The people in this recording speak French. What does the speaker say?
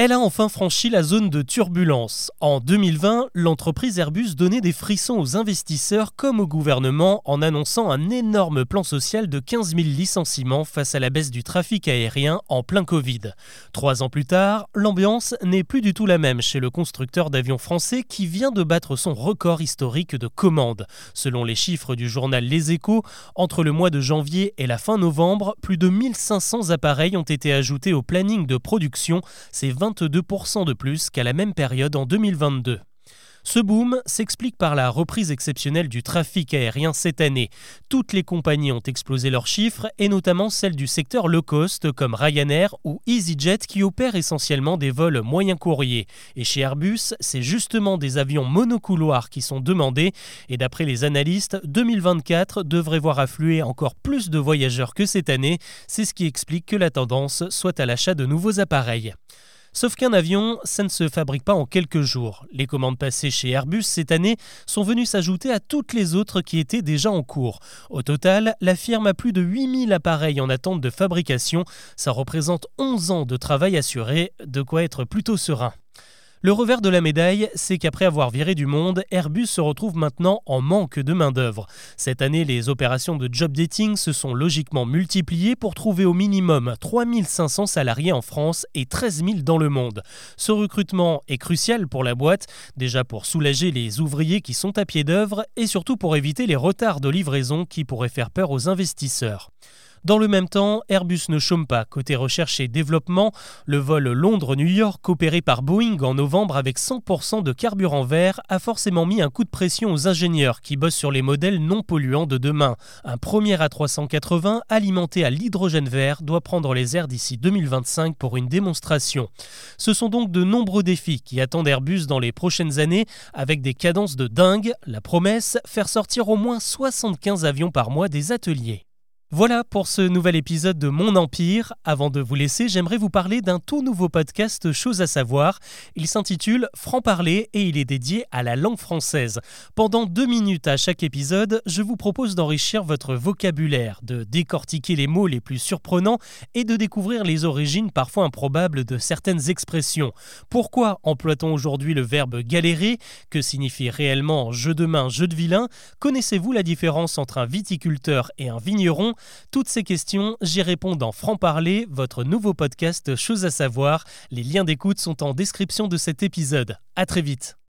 Elle a enfin franchi la zone de turbulence. En 2020, l'entreprise Airbus donnait des frissons aux investisseurs comme au gouvernement en annonçant un énorme plan social de 15 000 licenciements face à la baisse du trafic aérien en plein Covid. Trois ans plus tard, l'ambiance n'est plus du tout la même chez le constructeur d'avions français qui vient de battre son record historique de commandes. Selon les chiffres du journal Les Échos, entre le mois de janvier et la fin novembre, plus de 1500 appareils ont été ajoutés au planning de production. 22% de plus qu'à la même période en 2022. Ce boom s'explique par la reprise exceptionnelle du trafic aérien cette année. Toutes les compagnies ont explosé leurs chiffres, et notamment celles du secteur low cost comme Ryanair ou EasyJet qui opèrent essentiellement des vols moyens courriers. Et chez Airbus, c'est justement des avions monocouloirs qui sont demandés, et d'après les analystes, 2024 devrait voir affluer encore plus de voyageurs que cette année. C'est ce qui explique que la tendance soit à l'achat de nouveaux appareils. Sauf qu'un avion, ça ne se fabrique pas en quelques jours. Les commandes passées chez Airbus cette année sont venues s'ajouter à toutes les autres qui étaient déjà en cours. Au total, la firme a plus de 8000 appareils en attente de fabrication. Ça représente 11 ans de travail assuré, de quoi être plutôt serein. Le revers de la médaille, c'est qu'après avoir viré du monde, Airbus se retrouve maintenant en manque de main-d'œuvre. Cette année, les opérations de job dating se sont logiquement multipliées pour trouver au minimum 3500 salariés en France et 13 000 dans le monde. Ce recrutement est crucial pour la boîte, déjà pour soulager les ouvriers qui sont à pied d'œuvre et surtout pour éviter les retards de livraison qui pourraient faire peur aux investisseurs. Dans le même temps, Airbus ne chôme pas. Côté recherche et développement, le vol Londres-New York opéré par Boeing en novembre avec 100% de carburant vert a forcément mis un coup de pression aux ingénieurs qui bossent sur les modèles non polluants de demain. Un premier A380 alimenté à l'hydrogène vert doit prendre les airs d'ici 2025 pour une démonstration. Ce sont donc de nombreux défis qui attendent Airbus dans les prochaines années avec des cadences de dingue. La promesse, faire sortir au moins 75 avions par mois des ateliers. Voilà pour ce nouvel épisode de Mon Empire. Avant de vous laisser, j'aimerais vous parler d'un tout nouveau podcast Chose à savoir. Il s'intitule Franc parler et il est dédié à la langue française. Pendant deux minutes à chaque épisode, je vous propose d'enrichir votre vocabulaire, de décortiquer les mots les plus surprenants et de découvrir les origines parfois improbables de certaines expressions. Pourquoi emploie-t-on aujourd'hui le verbe galérer? Que signifie réellement jeu de main, jeu de vilain? Connaissez-vous la différence entre un viticulteur et un vigneron? Toutes ces questions, j'y réponds dans Franc Parler, votre nouveau podcast Chose à savoir. Les liens d'écoute sont en description de cet épisode. À très vite.